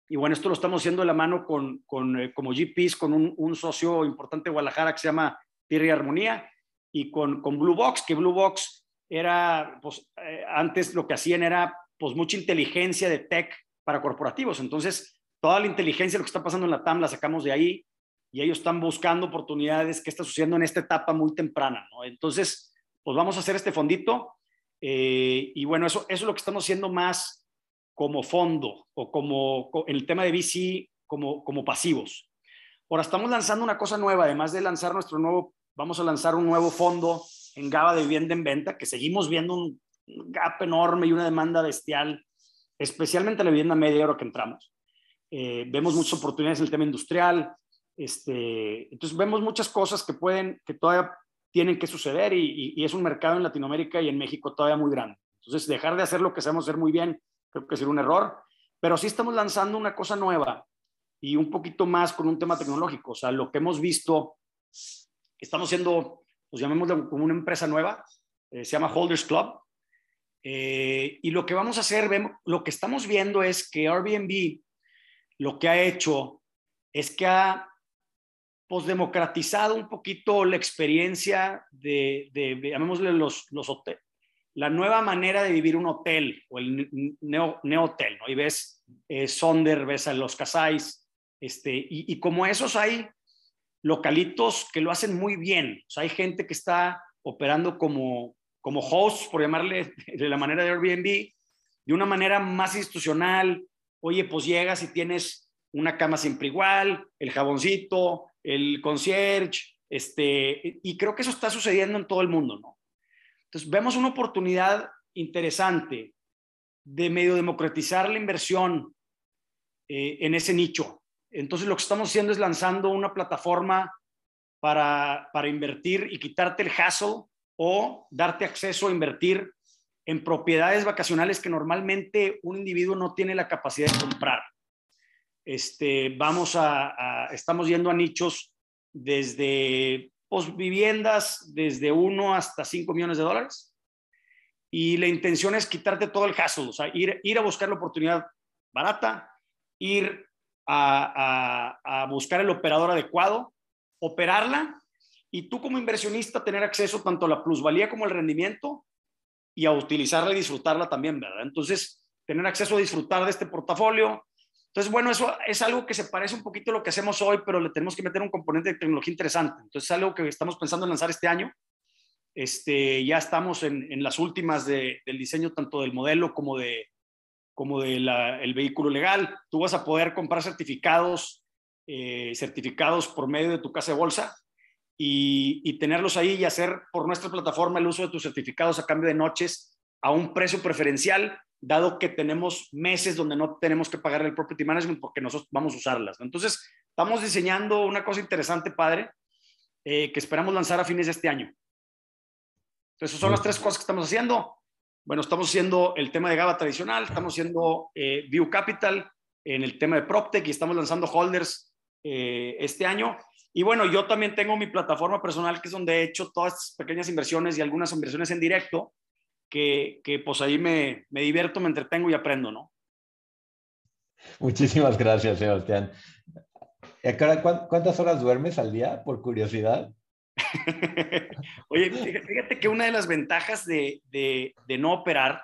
Y bueno, esto lo estamos haciendo de la mano con, con eh, como GPs, con un, un, socio importante de Guadalajara que se llama y Armonía, y con, con Blue Box, que Blue Box era, pues eh, antes lo que hacían era pues mucha inteligencia de tech para corporativos. Entonces, toda la inteligencia, lo que está pasando en la TAM, la sacamos de ahí y ellos están buscando oportunidades que está sucediendo en esta etapa muy temprana. Entonces, pues vamos a hacer este fondito eh, y bueno, eso, eso es lo que estamos haciendo más como fondo o como en el tema de VC como, como pasivos. Ahora estamos lanzando una cosa nueva, además de lanzar nuestro nuevo vamos a lanzar un nuevo fondo en GABA de vivienda en venta, que seguimos viendo un gap enorme y una demanda bestial, especialmente en la vivienda media ahora que entramos. Eh, vemos muchas oportunidades en el tema industrial, este, entonces vemos muchas cosas que pueden, que todavía tienen que suceder y, y, es un mercado en Latinoamérica y en México todavía muy grande. Entonces, dejar de hacer lo que sabemos hacer muy bien, creo que sería un error, pero sí estamos lanzando una cosa nueva y un poquito más con un tema tecnológico. O sea, lo que hemos visto estamos siendo, pues llamémoslo como una empresa nueva, eh, se llama Holders Club. Eh, y lo que vamos a hacer, vemos, lo que estamos viendo es que Airbnb lo que ha hecho es que ha pues democratizado un poquito la experiencia de, de, llamémosle los, los hoteles, la nueva manera de vivir un hotel o el neo, hotel, ¿no? Y ves eh, Sonder, ves a los Casais, este, y, y, como esos hay localitos que lo hacen muy bien. O sea, hay gente que está operando como, como host, por llamarle de la manera de Airbnb, de una manera más institucional. Oye, pues llegas y tienes una cama siempre igual, el jaboncito, el concierge, este, y creo que eso está sucediendo en todo el mundo, ¿no? Entonces, vemos una oportunidad interesante de medio democratizar la inversión eh, en ese nicho. Entonces, lo que estamos haciendo es lanzando una plataforma para, para invertir y quitarte el hassle o darte acceso a invertir en propiedades vacacionales que normalmente un individuo no tiene la capacidad de comprar. Este, vamos a, estamos yendo a nichos desde pues, viviendas desde 1 hasta 5 millones de dólares. Y la intención es quitarte todo el hassle, o sea, ir, ir a buscar la oportunidad barata, ir a, buscar el operador adecuado, operarla y tú como inversionista tener acceso tanto a la plusvalía como al rendimiento y a utilizarla y disfrutarla también, ¿verdad? Entonces, tener acceso a disfrutar de este portafolio, entonces, bueno, eso es algo que se parece un poquito a lo que hacemos hoy, pero le tenemos que meter un componente de tecnología interesante. Entonces, es algo que estamos pensando en lanzar este año. Este, ya estamos en, las últimas del diseño tanto del modelo como de como del el vehículo legal. Tú vas a poder comprar certificados, eh, certificados por medio de tu casa de bolsa y, y tenerlos ahí y hacer por nuestra plataforma el uso de tus certificados a cambio de noches a un precio preferencial dado que tenemos meses donde no tenemos que pagar el property management porque nosotros vamos a usarlas. Entonces, estamos diseñando una cosa interesante, padre, eh, que esperamos lanzar a fines de este año. Entonces, son las tres cosas que estamos haciendo. Bueno, estamos haciendo el tema de GABA tradicional, estamos haciendo eh, View Capital en el tema de PropTech y estamos lanzando holders eh, este año. Y bueno, yo también tengo mi plataforma personal que es donde he hecho todas estas pequeñas inversiones y algunas inversiones en directo que, pues ahí me, me divierto, me entretengo y aprendo, ¿no? Muchísimas gracias, Sebastián. ¿Cuántas horas duermes al día, por curiosidad? Oye, fíjate que una de las ventajas de, de, de, no operar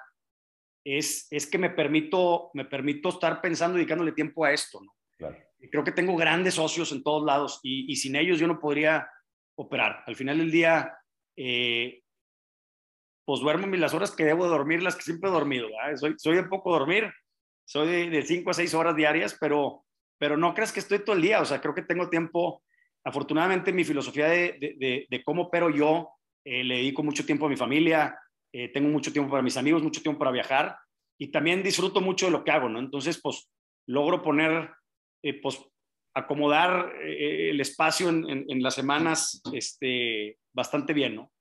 es, es que me permito, me permito estar pensando, dedicándole tiempo a esto, ¿no? Claro. Creo que tengo grandes socios en todos lados y, y, sin ellos yo no podría operar. Al final del día, eh, pues duermo las horas que debo dormir, las que siempre he dormido. Soy, soy de poco dormir, soy de 5 a 6 horas diarias, pero, pero no creas que estoy todo el día. O sea, creo que tengo tiempo. Afortunadamente, mi filosofía de, de, de cómo opero yo, eh, le dedico mucho tiempo a mi familia, eh, tengo mucho tiempo para mis amigos, mucho tiempo para viajar y también disfruto mucho de lo que hago, ¿no? Entonces, pues logro poner, eh, pues acomodar el espacio en, en, en, las semanas este, bastante bien, ¿no?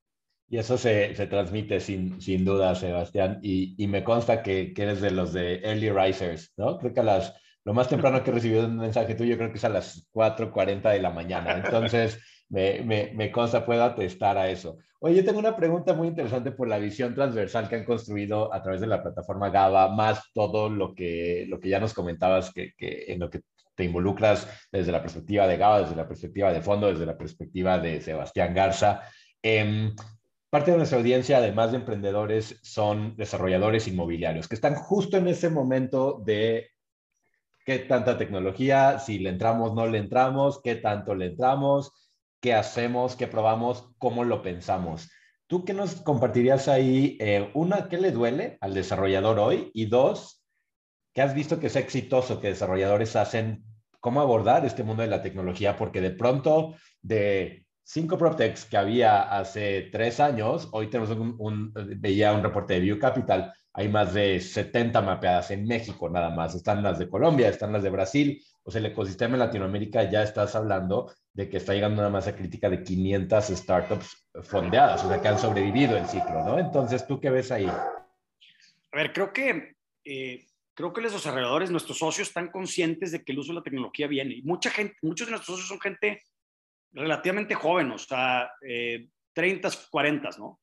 Y eso se, se transmite sin, sin, duda, Sebastián, y, y me consta que, que, eres de los de early risers, ¿no? Creo que a las, lo más temprano que he recibido un mensaje tuyo creo que es a las 4.40 de la mañana, entonces me, me, consta, puedo atestar a eso. Oye, yo tengo una pregunta muy interesante por la visión transversal que han construido a través de la plataforma GABA, más todo lo que, lo que ya nos comentabas, que, que en lo que te involucras desde la perspectiva de GABA, desde la perspectiva de fondo, desde la perspectiva de Sebastián Garza. Eh, Parte de nuestra audiencia, además de emprendedores, son desarrolladores inmobiliarios que están justo en ese momento de qué tanta tecnología, si le entramos, no le entramos, qué tanto le entramos, qué hacemos, qué probamos, cómo lo pensamos. ¿Tú qué nos compartirías ahí? Eh, una, ¿qué le duele al desarrollador hoy? Y dos, ¿qué has visto que es exitoso que desarrolladores hacen? ¿Cómo abordar este mundo de la tecnología? Porque de pronto, de cinco PropTechs que había hace tres años, hoy tenemos un, veía un reporte de View Capital, hay más de 70 mapeadas en México nada más, están las de Colombia, están las de Brasil, o sea, el ecosistema en Latinoamérica ya estás hablando de que está llegando una masa crítica de 500 startups fondeadas, o sea, que han sobrevivido el ciclo, ¿no? Entonces, ¿tú qué ves ahí? A ver, creo que... Eh, creo que los desarrolladores, nuestros socios, están conscientes de que el uso de la tecnología viene. Y mucha gente, muchos de nuestros socios son gente relativamente joven, o sea, eh, 30, 40, ¿no?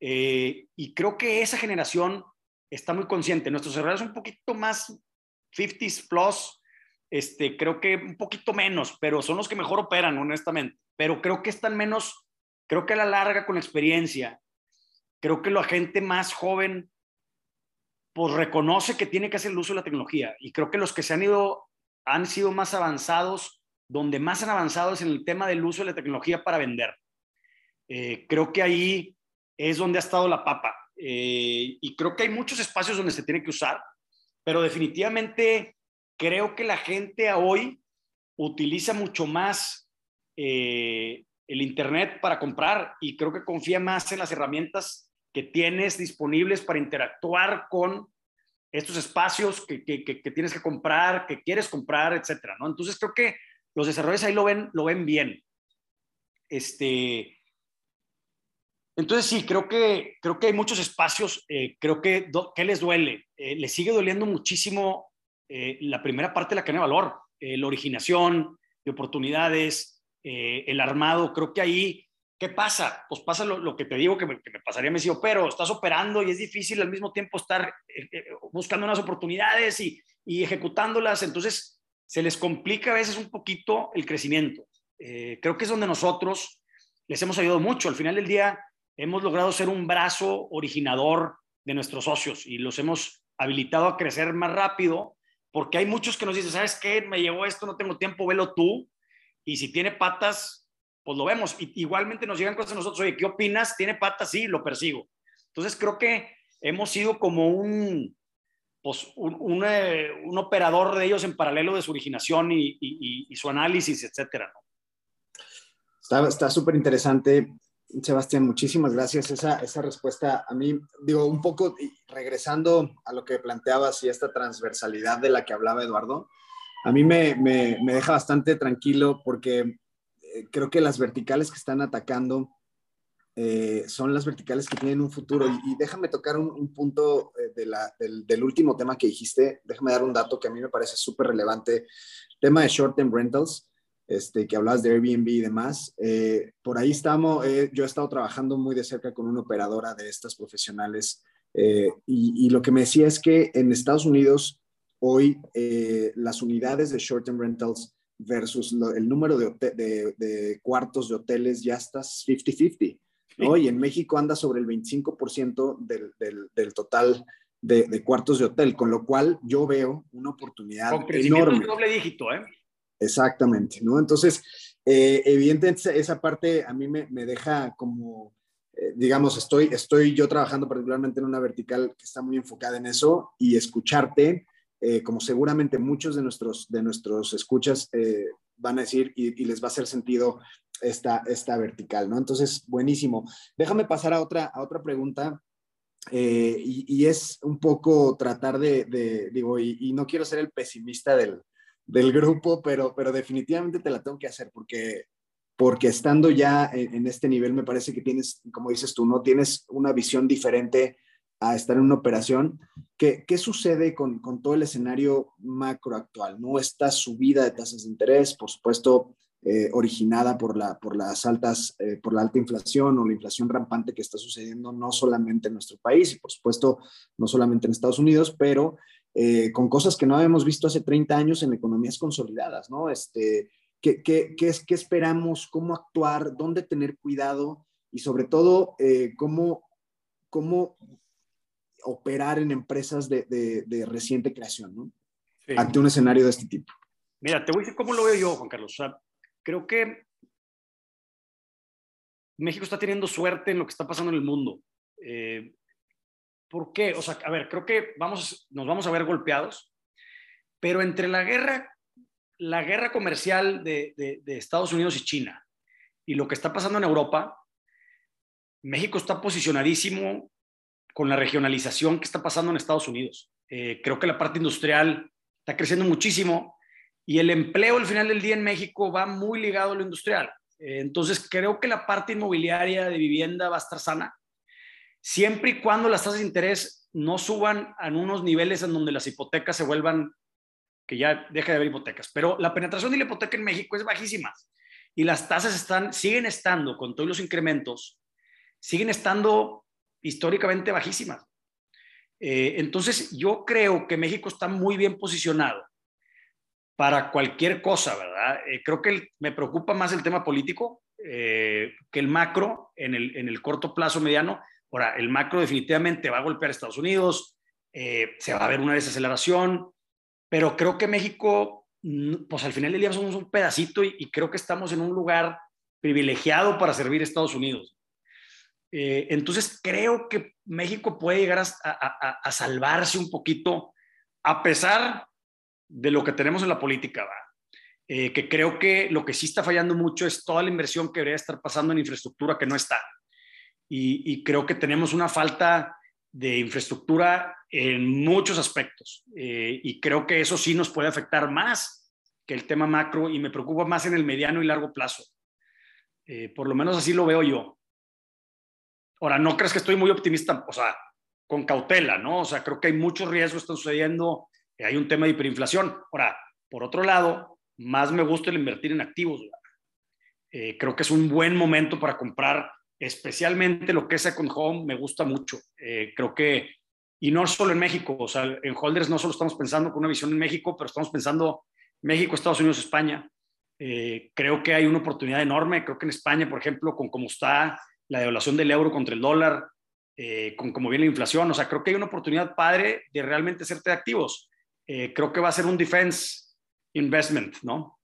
Eh, y creo que esa generación está muy consciente. Nuestros desarrolladores un poquito más 50s plus, este, creo que un poquito menos, pero son los que mejor operan, honestamente. Pero creo que están menos, creo que a la larga con experiencia, creo que la gente más joven pues reconoce que tiene que hacer el uso de la tecnología y creo que los que se han ido han sido más avanzados, donde más han avanzado es en el tema del uso de la tecnología para vender. Eh, creo que ahí es donde ha estado la papa eh, y creo que hay muchos espacios donde se tiene que usar, pero definitivamente creo que la gente hoy utiliza mucho más eh, el Internet para comprar y creo que confía más en las herramientas que tienes disponibles para interactuar con estos espacios que, tienes que comprar, que quieres comprar, etcétera, ¿no? Entonces creo que los desarrolladores ahí lo ven, lo ven bien. Este, entonces sí, creo que, creo que hay muchos espacios, eh, creo que, ¿qué les duele? Eh, les sigue doliendo muchísimo eh, la primera parte de la cadena de valor, eh, la originación de oportunidades, eh, el armado, creo que ahí, ¿qué pasa? Pues pasa lo, que te digo que me, pasaría, me digo, pero estás operando y es difícil al mismo tiempo estar buscando unas oportunidades y, y, ejecutándolas, entonces se les complica a veces un poquito el crecimiento. creo que es donde nosotros les hemos ayudado mucho. Al final del día hemos logrado ser un brazo originador de nuestros socios y los hemos habilitado a crecer más rápido porque hay muchos que nos dicen, ¿sabes qué? Me llevó esto, no tengo tiempo, velo tú. Y si tiene patas, pues lo vemos. Y, igualmente nos llegan cosas a nosotros, oye, ¿qué opinas? ¿Tiene patas? Sí, lo persigo. Entonces creo que hemos sido como un, pues, un, eh, operador de ellos en paralelo de su originación y, su análisis, etcétera. Está súper interesante. Sebastián, muchísimas gracias. Esa, esa respuesta a mí, digo, un poco regresando a lo que planteabas y esta transversalidad de la que hablaba Eduardo, a mí me, me, deja bastante tranquilo porque eh, creo que las verticales que están atacando eh, son las verticales que tienen un futuro. Y, déjame tocar un, punto eh, de la, del, del, último tema que dijiste. Déjame dar un dato que a mí me parece súper relevante. Tema de short-term rentals. Este, que hablabas de Airbnb y demás. Eh, por ahí estamos, eh, yo he estado trabajando muy de cerca con una operadora de estas profesionales eh, y, lo que me decía es que en Estados Unidos hoy las unidades de short-term rentals versus el número de, de, cuartos de hoteles ya está 50-50. ¿no? Y en México anda sobre el 25% del, del, del, total de, cuartos de hotel, con lo cual yo veo una oportunidad con enorme. doble dígito, ¿eh? Exactamente, ¿no? Entonces, eh, evidentemente esa parte a mí me, deja como, eh, digamos, estoy, estoy yo trabajando particularmente en una vertical que está muy enfocada en eso y escucharte, eh, como seguramente muchos de nuestros, de nuestros escuchas van a decir y, les va a hacer sentido esta, esta vertical, ¿no? Entonces, buenísimo. Déjame pasar a otra, a otra pregunta. Y, es un poco tratar de, digo, y, no quiero ser el pesimista del, del grupo, pero, pero definitivamente te la tengo que hacer porque, porque estando ya en, este nivel me parece que tienes, como dices tú, ¿no? Tienes una visión diferente a estar en una operación. ¿Qué, qué sucede con, con, todo el escenario macro actual? ¿no? Esta subida de tasas de interés, por supuesto, eh, originada por, la, por las altas, eh, por la alta inflación o la inflación rampante que está sucediendo no solamente en nuestro país y por supuesto no solamente en Estados Unidos, pero eh, con cosas que no habíamos visto hace 30 años en economías consolidadas, ¿no? Este, ¿qué, qué, qué es, qué esperamos? ¿Cómo actuar? ¿Dónde tener cuidado? Y sobre todo, eh, ¿cómo, ¿cómo operar en empresas de, de, reciente creación, ¿no? Ante un escenario de este tipo. Mira, te voy a decir cómo lo veo yo, Juan Carlos. O sea, creo que México está teniendo suerte en lo que está pasando en el mundo. Eh, ¿Por qué? O sea, a ver, creo que vamos, nos vamos a ver golpeados, pero entre la guerra, la guerra comercial de, Estados Unidos y China y lo que está pasando en Europa, México está posicionadísimo con la regionalización que está pasando en Estados Unidos. Eh, creo que la parte industrial está creciendo muchísimo y el empleo al final del día en México va muy ligado a lo industrial. Eh, entonces, creo que la parte inmobiliaria de vivienda va a estar sana siempre y cuando las tasas de interés no suban a unos niveles en donde las hipotecas se vuelvan, que ya deje de haber hipotecas. Pero la penetración de la hipoteca en México es bajísima y las tasas están, siguen estando, con todos los incrementos, siguen estando históricamente bajísimas. Eh, entonces, yo creo que México está muy bien posicionado para cualquier cosa, ¿verdad? Eh, creo que me preocupa más el tema político eh, que el macro en el, en el corto plazo mediano. Ahora, el macro definitivamente va a golpear a Estados Unidos, eh, se va a ver una desaceleración, pero creo que México, pues al final del día somos un pedacito y, creo que estamos en un lugar privilegiado para servir a Estados Unidos. Eh, entonces creo que México puede llegar a, salvarse un poquito a pesar de lo que tenemos en la política, eh, que creo que lo que sí está fallando mucho es toda la inversión que debería estar pasando en infraestructura que no está. Y creo que tenemos una falta de infraestructura en muchos aspectos. Eh, y creo que eso sí nos puede afectar más que el tema macro y me preocupa más en el mediano y largo plazo. Eh, por lo menos así lo veo yo. Ahora, no crees que estoy muy optimista, o sea, con cautela, ¿no? O sea, creo que hay muchos riesgos que están sucediendo, eh, hay un tema de hiperinflación. Ahora, por otro lado, más me gusta el invertir en activos. creo que es un buen momento para comprar especialmente lo que es Second Home, me gusta mucho. Eh, creo que, y no solo en México, o sea, en Holders no solo estamos pensando con una visión en México, pero estamos pensando México, Estados Unidos, España. Eh, creo que hay una oportunidad enorme. Creo que en España, por ejemplo, con cómo está la devaluación del euro contra el dólar, eh, con cómo viene la inflación, o sea, creo que hay una oportunidad padre de realmente hacerte activos. creo que va a ser un defense investment, ¿no?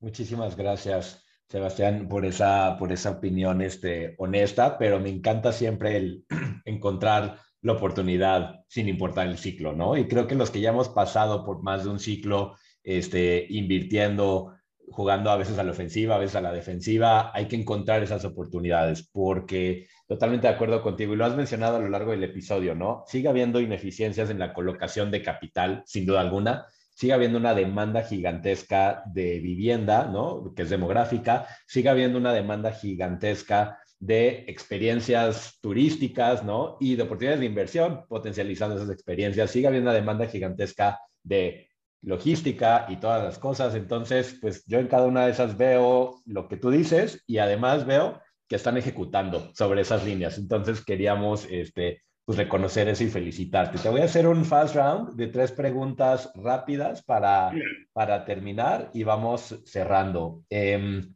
Muchísimas gracias. Sebastián, por esa, por esa opinión este, honesta, pero me encanta siempre el encontrar la oportunidad sin importar el ciclo, ¿no? Y creo que los que ya hemos pasado por más de un ciclo este, invirtiendo, jugando a veces a la ofensiva, a veces a la defensiva, hay que encontrar esas oportunidades porque totalmente de acuerdo contigo y lo has mencionado a lo largo del episodio, ¿no? Sigue habiendo ineficiencias en la colocación de capital, sin duda alguna, sigue habiendo una demanda gigantesca de vivienda, ¿no? Que es demográfica, sigue habiendo una demanda gigantesca de experiencias turísticas, ¿no? Y de oportunidades de inversión, potencializando esas experiencias. Sigue habiendo una demanda gigantesca de logística y todas las cosas. Entonces, pues yo en cada una de esas veo lo que tú dices y además veo que están ejecutando sobre esas líneas. Entonces, queríamos este, pues reconocer eso y felicitarte. Te voy a hacer un fast round de tres preguntas rápidas para, para terminar y vamos cerrando. Em,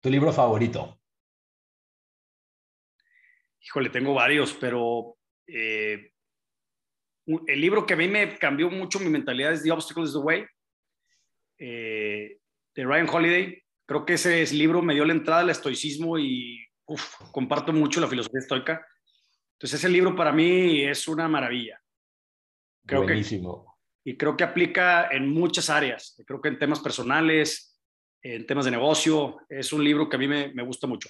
¿Tu libro favorito? Híjole, tengo varios, pero eh, el libro que a mí me cambió mucho mi mentalidad es The Obstacle is the Way, eh, de Ryan Holiday. Creo que ese libro me dio la entrada al estoicismo y comparto mucho la filosofía estoica. Entonces ese libro para mí es una maravilla. Creo Buenísimo. y creo que aplica en muchas áreas. Creo que en temas personales, en temas de negocio. Es un libro que a mí me, me gusta mucho.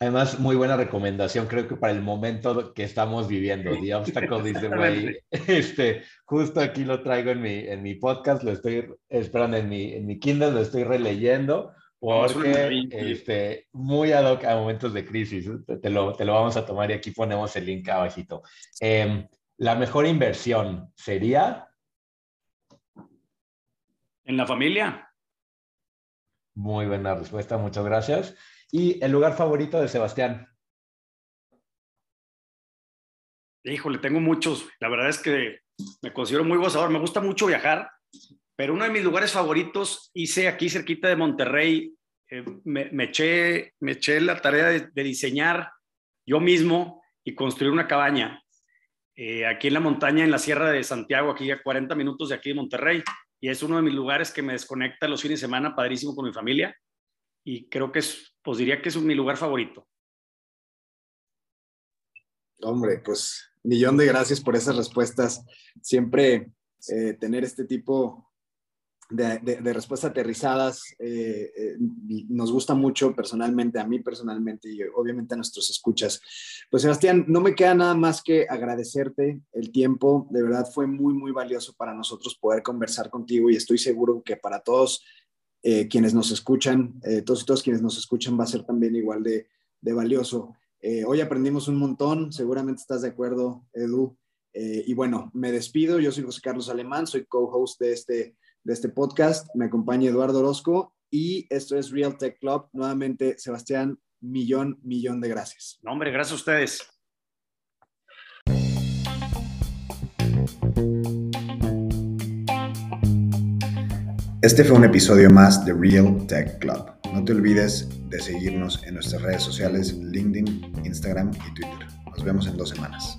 Además, muy buena recomendación, creo que para el momento que estamos viviendo, The Obstacle is the Way. Este, justo aquí lo traigo en mi, en mi podcast, lo estoy esperando en mi, en mi Kindle, lo estoy releyendo porque este, muy ad hoc a momentos de crisis. Te lo, te lo vamos a tomar y aquí ponemos el link abajito. Em, la mejor inversión sería... En la familia. Muy buena respuesta, muchas gracias. ¿Y el lugar favorito de Sebastián? Híjole, tengo muchos. La verdad es que me considero muy gozador. Me gusta mucho viajar. Pero uno de mis lugares favoritos hice aquí cerquita de Monterrey, eh, me, eché, la tarea de, diseñar yo mismo y construir una cabaña eh, aquí en la montaña, en la Sierra de Santiago, aquí a 40 minutos de aquí de Monterrey. Y es uno de mis lugares que me desconecta los fines de semana, padrísimo con mi familia. Y creo que es, pues diría que es mi lugar favorito. Hombre, pues millón de gracias por esas respuestas. Siempre eh, tener este tipo de, respuestas aterrizadas eh, eh, nos gusta mucho personalmente, a mí personalmente y obviamente a nuestros escuchas. Pues Sebastián, no me queda nada más que agradecerte el tiempo, de verdad fue muy, muy valioso para nosotros poder conversar contigo y estoy seguro que para todos eh, quienes nos escuchan, todos y todos quienes nos escuchan va a ser también igual de, de valioso. hoy aprendimos un montón, seguramente estás de acuerdo, Edu. y bueno, me despido, yo soy José Carlos Alemán, soy co-host de este de este podcast. Me acompaña Eduardo Orozco y esto es Real Tech Club. Nuevamente, Sebastián, millón, millón de gracias. No, hombre, gracias a ustedes. Este fue un episodio más de Real Tech Club. No te olvides de seguirnos en nuestras redes sociales LinkedIn, Instagram y Twitter. Nos vemos en dos semanas.